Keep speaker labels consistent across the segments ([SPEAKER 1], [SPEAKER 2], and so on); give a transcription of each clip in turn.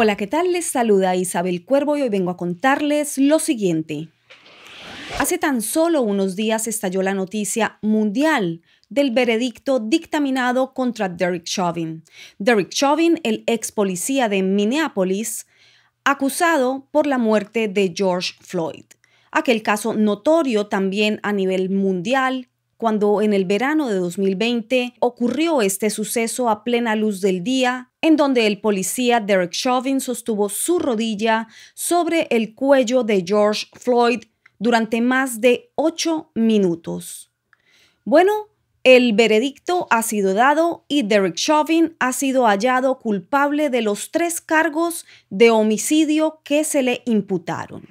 [SPEAKER 1] Hola, ¿qué tal? Les saluda Isabel Cuervo y hoy vengo a contarles lo siguiente. Hace tan solo unos días estalló la noticia mundial del veredicto dictaminado contra Derek Chauvin. Derek Chauvin, el ex policía de Minneapolis, acusado por la muerte de George Floyd. Aquel caso notorio también a nivel mundial cuando en el verano de 2020 ocurrió este suceso a plena luz del día, en donde el policía Derek Chauvin sostuvo su rodilla sobre el cuello de George Floyd durante más de ocho minutos. Bueno, el veredicto ha sido dado y Derek Chauvin ha sido hallado culpable de los tres cargos de homicidio que se le imputaron.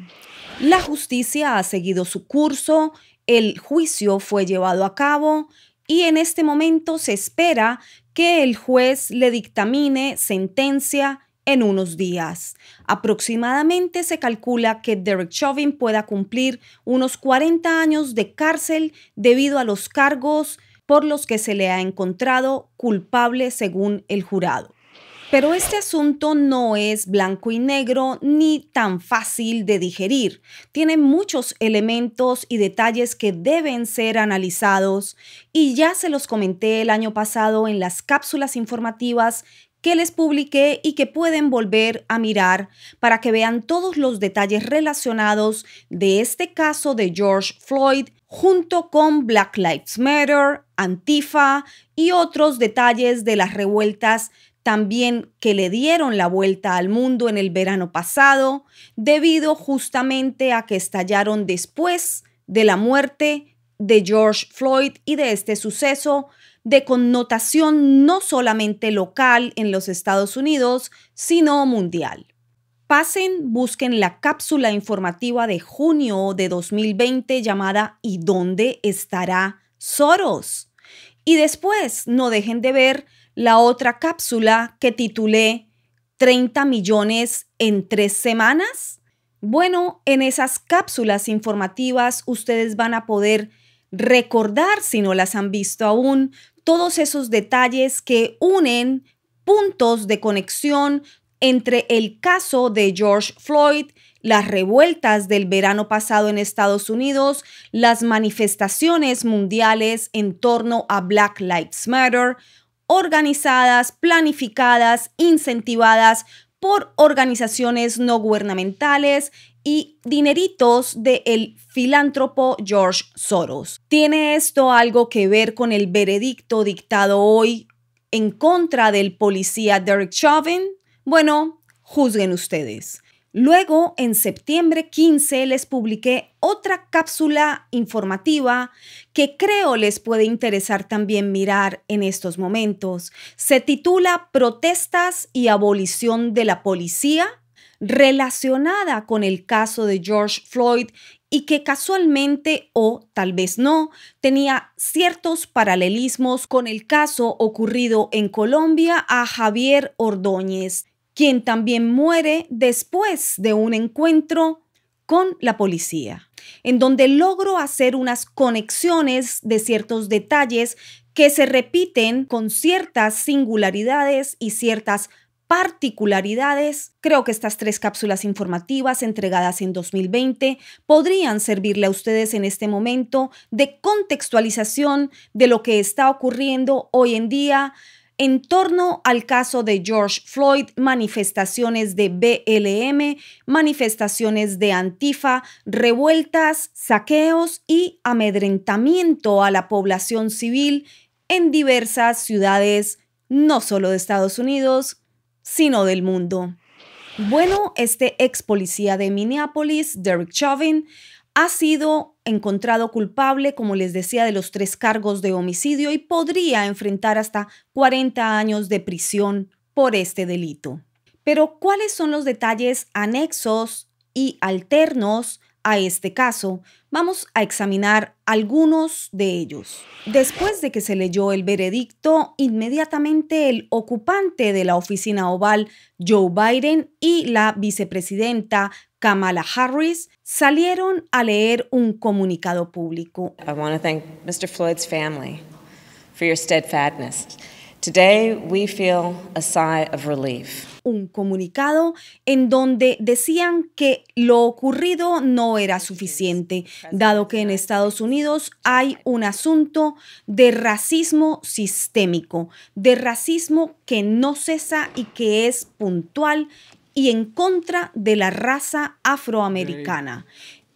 [SPEAKER 1] La justicia ha seguido su curso el juicio fue llevado a cabo y en este momento se espera que el juez le dictamine sentencia en unos días. Aproximadamente se calcula que Derek Chauvin pueda cumplir unos 40 años de cárcel debido a los cargos por los que se le ha encontrado culpable según el jurado. Pero este asunto no es blanco y negro ni tan fácil de digerir. Tiene muchos elementos y detalles que deben ser analizados y ya se los comenté el año pasado en las cápsulas informativas que les publiqué y que pueden volver a mirar para que vean todos los detalles relacionados de este caso de George Floyd junto con Black Lives Matter, Antifa y otros detalles de las revueltas también que le dieron la vuelta al mundo en el verano pasado, debido justamente a que estallaron después de la muerte de George Floyd y de este suceso de connotación no solamente local en los Estados Unidos, sino mundial. Pasen, busquen la cápsula informativa de junio de 2020 llamada ¿Y dónde estará Soros? Y después no dejen de ver la otra cápsula que titulé 30 millones en tres semanas? Bueno, en esas cápsulas informativas ustedes van a poder recordar, si no las han visto aún, todos esos detalles que unen puntos de conexión entre el caso de George Floyd, las revueltas del verano pasado en Estados Unidos, las manifestaciones mundiales en torno a Black Lives Matter, organizadas, planificadas, incentivadas por organizaciones no gubernamentales y dineritos del filántropo George Soros. ¿Tiene esto algo que ver con el veredicto dictado hoy en contra del policía Derek Chauvin? Bueno, juzguen ustedes. Luego, en septiembre 15, les publiqué otra cápsula informativa que creo les puede interesar también mirar en estos momentos. Se titula Protestas y abolición de la policía, relacionada con el caso de George Floyd y que casualmente o tal vez no tenía ciertos paralelismos con el caso ocurrido en Colombia a Javier Ordóñez quien también muere después de un encuentro con la policía, en donde logro hacer unas conexiones de ciertos detalles que se repiten con ciertas singularidades y ciertas particularidades. Creo que estas tres cápsulas informativas entregadas en 2020 podrían servirle a ustedes en este momento de contextualización de lo que está ocurriendo hoy en día en torno al caso de George Floyd, manifestaciones de BLM, manifestaciones de Antifa, revueltas, saqueos y amedrentamiento a la población civil en diversas ciudades, no solo de Estados Unidos, sino del mundo. Bueno, este ex policía de Minneapolis, Derek Chauvin, ha sido encontrado culpable, como les decía, de los tres cargos de homicidio y podría enfrentar hasta 40 años de prisión por este delito. Pero, ¿cuáles son los detalles anexos y alternos a este caso? Vamos a examinar algunos de ellos. Después de que se leyó el veredicto, inmediatamente el ocupante de la oficina oval, Joe Biden, y la vicepresidenta Kamala Harris salieron a leer un comunicado público.
[SPEAKER 2] I want to thank Mr. Floyd's family for your steadfastness Today we feel a sigh of relief.
[SPEAKER 1] Un comunicado en donde decían que lo ocurrido no era suficiente, dado que en Estados Unidos hay un asunto de racismo sistémico, de racismo que no cesa y que es puntual y en contra de la raza afroamericana.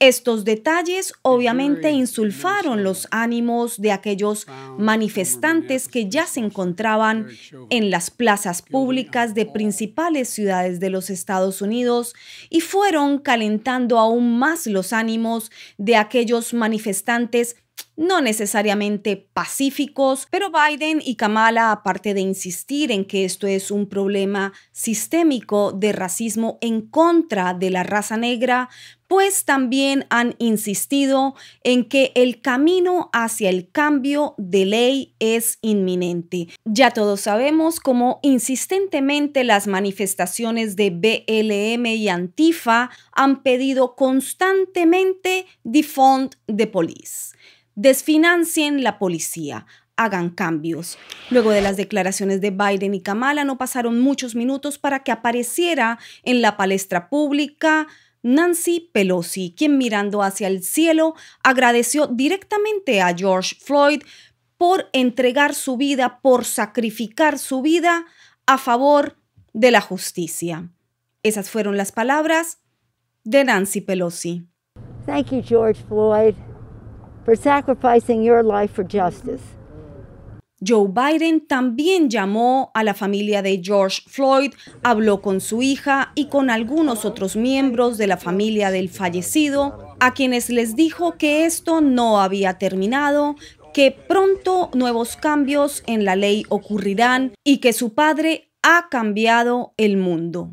[SPEAKER 1] Estos detalles obviamente insulfaron los ánimos de aquellos manifestantes que ya se encontraban en las plazas públicas de principales ciudades de los Estados Unidos y fueron calentando aún más los ánimos de aquellos manifestantes no necesariamente pacíficos, pero Biden y Kamala, aparte de insistir en que esto es un problema sistémico de racismo en contra de la raza negra, pues también han insistido en que el camino hacia el cambio de ley es inminente. Ya todos sabemos cómo insistentemente las manifestaciones de BLM y Antifa han pedido constantemente defund the police desfinancien la policía, hagan cambios. Luego de las declaraciones de Biden y Kamala no pasaron muchos minutos para que apareciera en la palestra pública Nancy Pelosi, quien mirando hacia el cielo agradeció directamente a George Floyd por entregar su vida, por sacrificar su vida a favor de la justicia. Esas fueron las palabras de Nancy Pelosi.
[SPEAKER 3] Thank you, George Floyd for sacrificing your life for justice.
[SPEAKER 1] Joe Biden también llamó a la familia de George Floyd, habló con su hija y con algunos otros miembros de la familia del fallecido, a quienes les dijo que esto no había terminado, que pronto nuevos cambios en la ley ocurrirán y que su padre ha cambiado el mundo.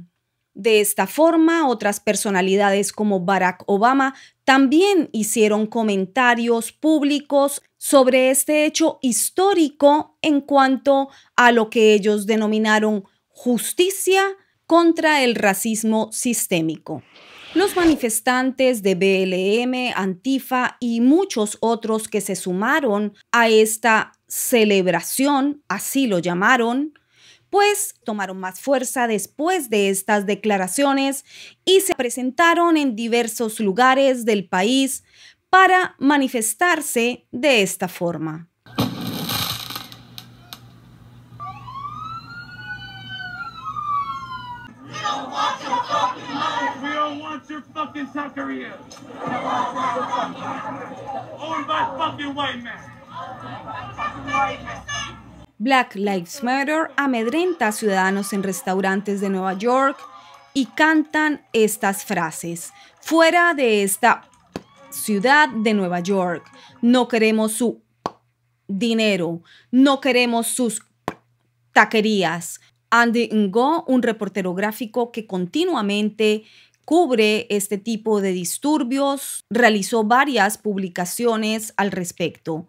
[SPEAKER 1] De esta forma, otras personalidades como Barack Obama también hicieron comentarios públicos sobre este hecho histórico en cuanto a lo que ellos denominaron justicia contra el racismo sistémico. Los manifestantes de BLM, Antifa y muchos otros que se sumaron a esta celebración, así lo llamaron, pues tomaron más fuerza después de estas declaraciones y se presentaron en diversos lugares del país para manifestarse de esta forma. Black Lives Matter amedrenta a ciudadanos en restaurantes de Nueva York y cantan estas frases. Fuera de esta ciudad de Nueva York, no queremos su dinero, no queremos sus taquerías. Andy Ngo, un reportero gráfico que continuamente cubre este tipo de disturbios, realizó varias publicaciones al respecto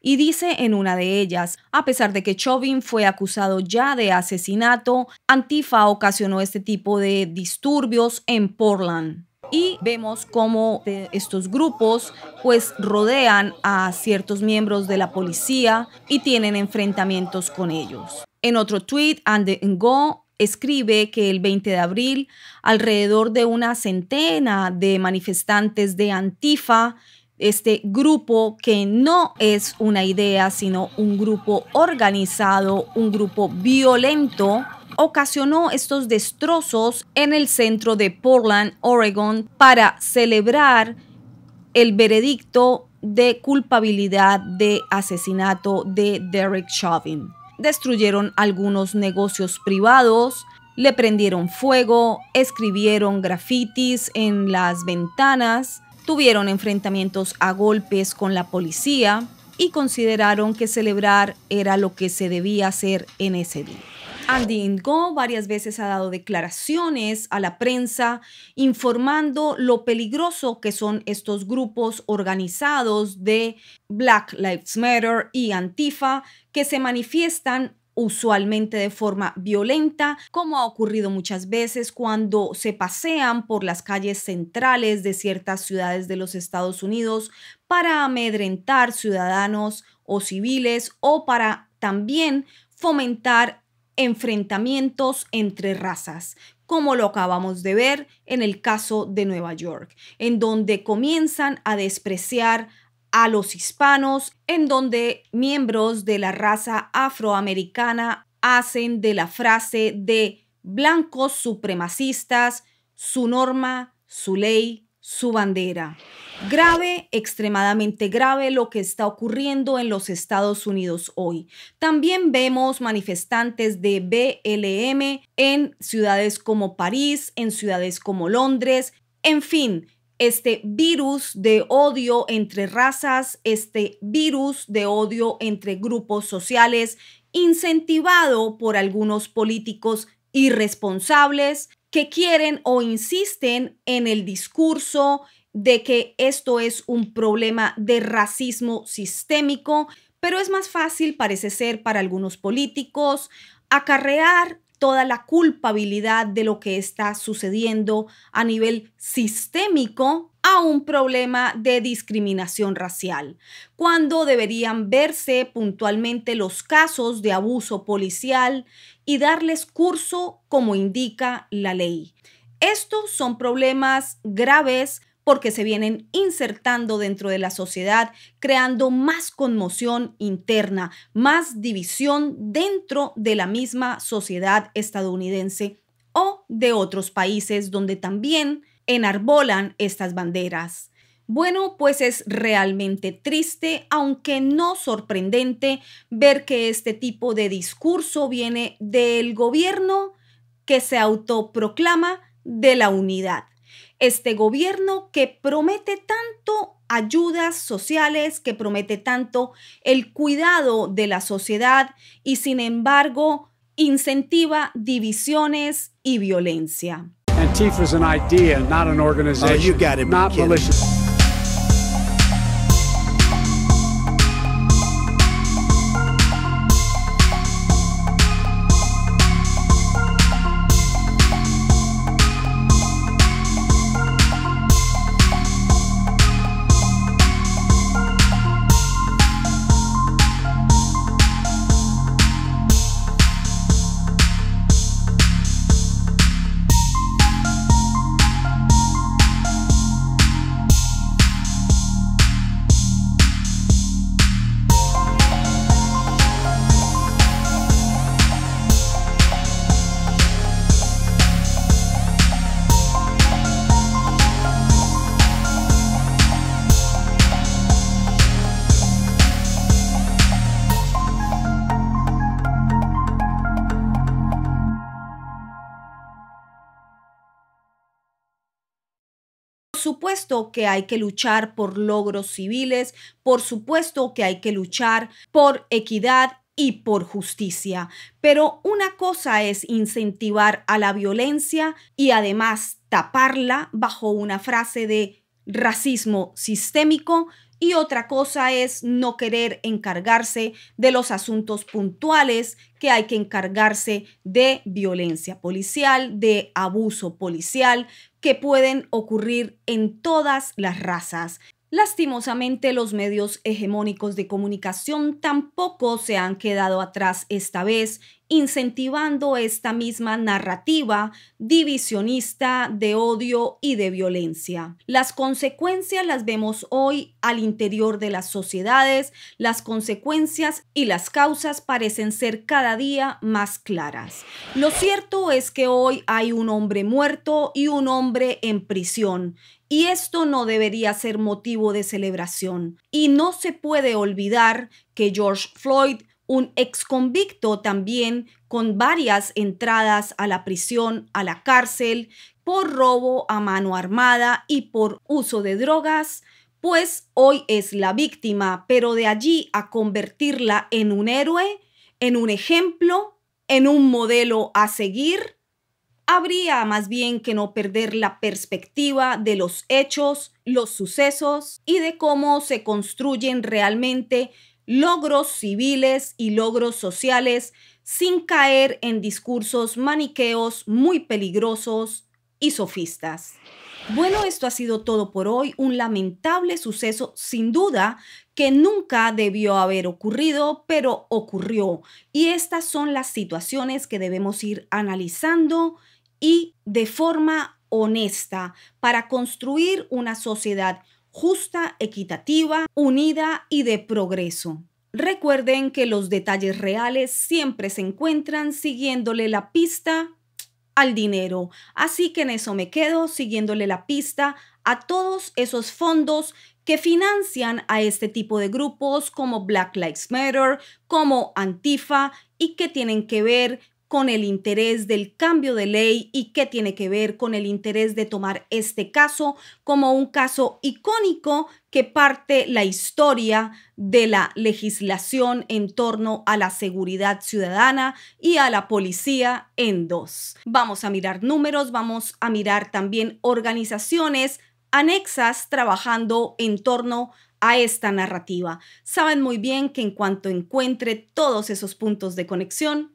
[SPEAKER 1] y dice en una de ellas, a pesar de que Chauvin fue acusado ya de asesinato, Antifa ocasionó este tipo de disturbios en Portland. Y vemos cómo estos grupos pues rodean a ciertos miembros de la policía y tienen enfrentamientos con ellos. En otro tweet, Andy Ngo escribe que el 20 de abril alrededor de una centena de manifestantes de Antifa este grupo que no es una idea, sino un grupo organizado, un grupo violento, ocasionó estos destrozos en el centro de Portland, Oregon, para celebrar el veredicto de culpabilidad de asesinato de Derek Chauvin. Destruyeron algunos negocios privados, le prendieron fuego, escribieron grafitis en las ventanas, tuvieron enfrentamientos a golpes con la policía y consideraron que celebrar era lo que se debía hacer en ese día. Andy Ngo varias veces ha dado declaraciones a la prensa informando lo peligroso que son estos grupos organizados de Black Lives Matter y Antifa que se manifiestan usualmente de forma violenta, como ha ocurrido muchas veces cuando se pasean por las calles centrales de ciertas ciudades de los Estados Unidos para amedrentar ciudadanos o civiles o para también fomentar enfrentamientos entre razas, como lo acabamos de ver en el caso de Nueva York, en donde comienzan a despreciar a los hispanos, en donde miembros de la raza afroamericana hacen de la frase de blancos supremacistas su norma, su ley, su bandera. Grave, extremadamente grave lo que está ocurriendo en los Estados Unidos hoy. También vemos manifestantes de BLM en ciudades como París, en ciudades como Londres, en fin, este virus de odio entre razas, este virus de odio entre grupos sociales, incentivado por algunos políticos irresponsables que quieren o insisten en el discurso de que esto es un problema de racismo sistémico, pero es más fácil, parece ser, para algunos políticos acarrear toda la culpabilidad de lo que está sucediendo a nivel sistémico a un problema de discriminación racial, cuando deberían verse puntualmente los casos de abuso policial y darles curso como indica la ley. Estos son problemas graves porque se vienen insertando dentro de la sociedad, creando más conmoción interna, más división dentro de la misma sociedad estadounidense o de otros países donde también enarbolan estas banderas. Bueno, pues es realmente triste, aunque no sorprendente, ver que este tipo de discurso viene del gobierno que se autoproclama de la unidad este gobierno que promete tanto ayudas sociales, que promete tanto el cuidado de la sociedad y sin embargo incentiva divisiones y violencia. Antifa is an idea, not an organization, oh, you got it, not malicious. Supuesto que hay que luchar por logros civiles, por supuesto que hay que luchar por equidad y por justicia. Pero una cosa es incentivar a la violencia y además taparla bajo una frase de racismo sistémico y otra cosa es no querer encargarse de los asuntos puntuales que hay que encargarse de violencia policial, de abuso policial, que pueden ocurrir en todas las razas. Lastimosamente, los medios hegemónicos de comunicación tampoco se han quedado atrás esta vez, incentivando esta misma narrativa divisionista de odio y de violencia. Las consecuencias las vemos hoy al interior de las sociedades, las consecuencias y las causas parecen ser cada día más claras. Lo cierto es que hoy hay un hombre muerto y un hombre en prisión, y esto no debería ser motivo de celebración. Y no se puede olvidar que George Floyd, un ex convicto también con varias entradas a la prisión, a la cárcel, por robo a mano armada y por uso de drogas, pues hoy es la víctima, pero de allí a convertirla en un héroe, en un ejemplo, en un modelo a seguir, habría más bien que no perder la perspectiva de los hechos, los sucesos y de cómo se construyen realmente logros civiles y logros sociales sin caer en discursos maniqueos muy peligrosos y sofistas. Bueno, esto ha sido todo por hoy, un lamentable suceso sin duda que nunca debió haber ocurrido, pero ocurrió. Y estas son las situaciones que debemos ir analizando y de forma honesta para construir una sociedad justa, equitativa, unida y de progreso. Recuerden que los detalles reales siempre se encuentran siguiéndole la pista al dinero. Así que en eso me quedo, siguiéndole la pista a todos esos fondos que financian a este tipo de grupos como Black Lives Matter, como Antifa y que tienen que ver con el interés del cambio de ley y qué tiene que ver con el interés de tomar este caso como un caso icónico que parte la historia de la legislación en torno a la seguridad ciudadana y a la policía en dos. Vamos a mirar números, vamos a mirar también organizaciones anexas trabajando en torno a esta narrativa. Saben muy bien que en cuanto encuentre todos esos puntos de conexión,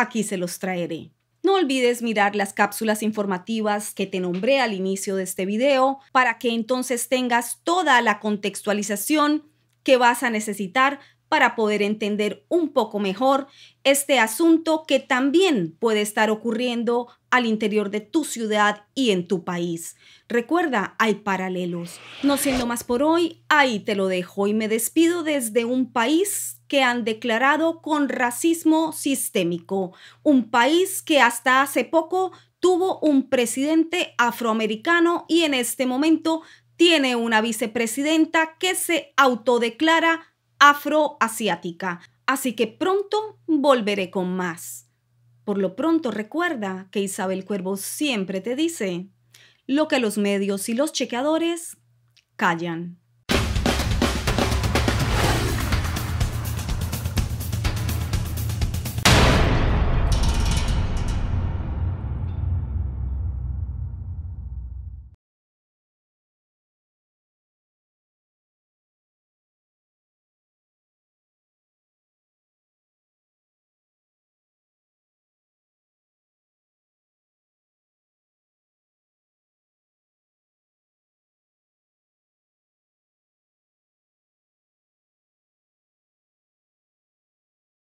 [SPEAKER 1] aquí se los traeré. No olvides mirar las cápsulas informativas que te nombré al inicio de este video para que entonces tengas toda la contextualización que vas a necesitar para poder entender un poco mejor este asunto que también puede estar ocurriendo al interior de tu ciudad y en tu país. Recuerda, hay paralelos. No siendo más por hoy, ahí te lo dejo y me despido desde un país que han declarado con racismo sistémico, un país que hasta hace poco tuvo un presidente afroamericano y en este momento tiene una vicepresidenta que se autodeclara afroasiática. Así que pronto volveré con más. Por lo pronto recuerda que Isabel Cuervo siempre te dice lo que los medios y los chequeadores callan.